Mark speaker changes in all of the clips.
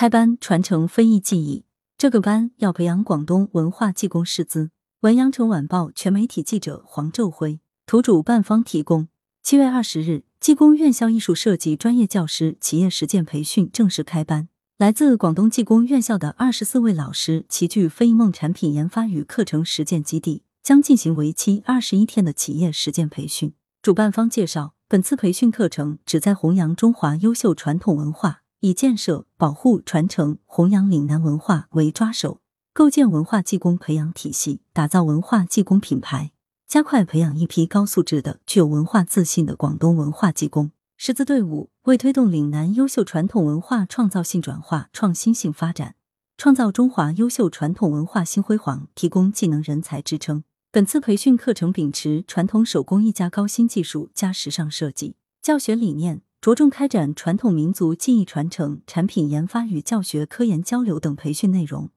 Speaker 1: 开班传承非遗技艺，这个班要培养广东文化技工师资。文阳城晚报全媒体记者黄昼辉，图主办方提供。七月二十日，技工院校艺术设计专业教师企业实践培训正式开班。来自广东技工院校的二十四位老师齐聚飞梦产品研发与课程实践基地，将进行为期二十一天的企业实践培训。主办方介绍，本次培训课程旨在弘扬中华优秀传统文化，以建设、保护、传承、弘扬岭南文化为抓手，构建文化技工培养体系，打造文化技工品牌，加快培养一批高素质的、具有文化自信的广东文化技工。师资队伍为推动岭南优秀传统文化创造性转化、创新性发展，创造中华优秀传统文化新辉煌提供技能人才支撑。本次培训课程秉持传统手工艺加高新技术加时尚设计教学理念，着重开展传统民族技艺传承、产品研发与教学科研交流等培训内容。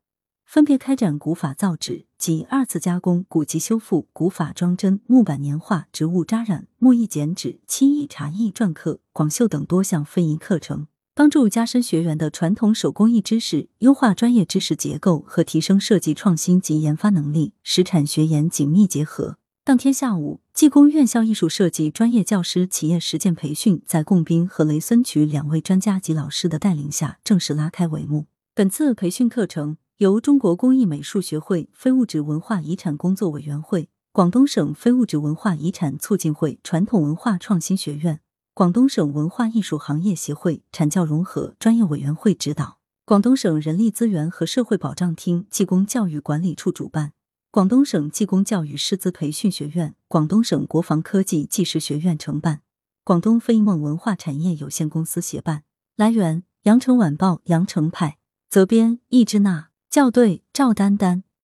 Speaker 1: 分别开展古法造纸及二次加工、古籍修复、古法装帧、木板年画、植物扎染、木艺剪纸、漆艺、茶艺、篆刻、广绣等多项非遗课程，帮助加深学员的传统手工艺知识，优化专业知识结构和提升设计创新及研发能力，实产学研紧密结合。当天下午，技工院校艺术设计专业教师企业实践培训在贡斌和雷森渠两位专家级老师的带领下正式拉开帷幕。本次培训课程。由中国工艺美术学会非物质文化遗产工作委员会、广东省非物质文化遗产促进会传统文化创新学院、广东省文化艺术行业协会产教融合专业委员会指导，广东省人力资源和社会保障厅技工教育管理处主办，广东省技工教育师资培训学院、广东省国防科技技师学院承办，广东飞梦文化产业有限公司协办。来源：羊城晚报羊城派，责编：易之娜。校对：赵丹丹。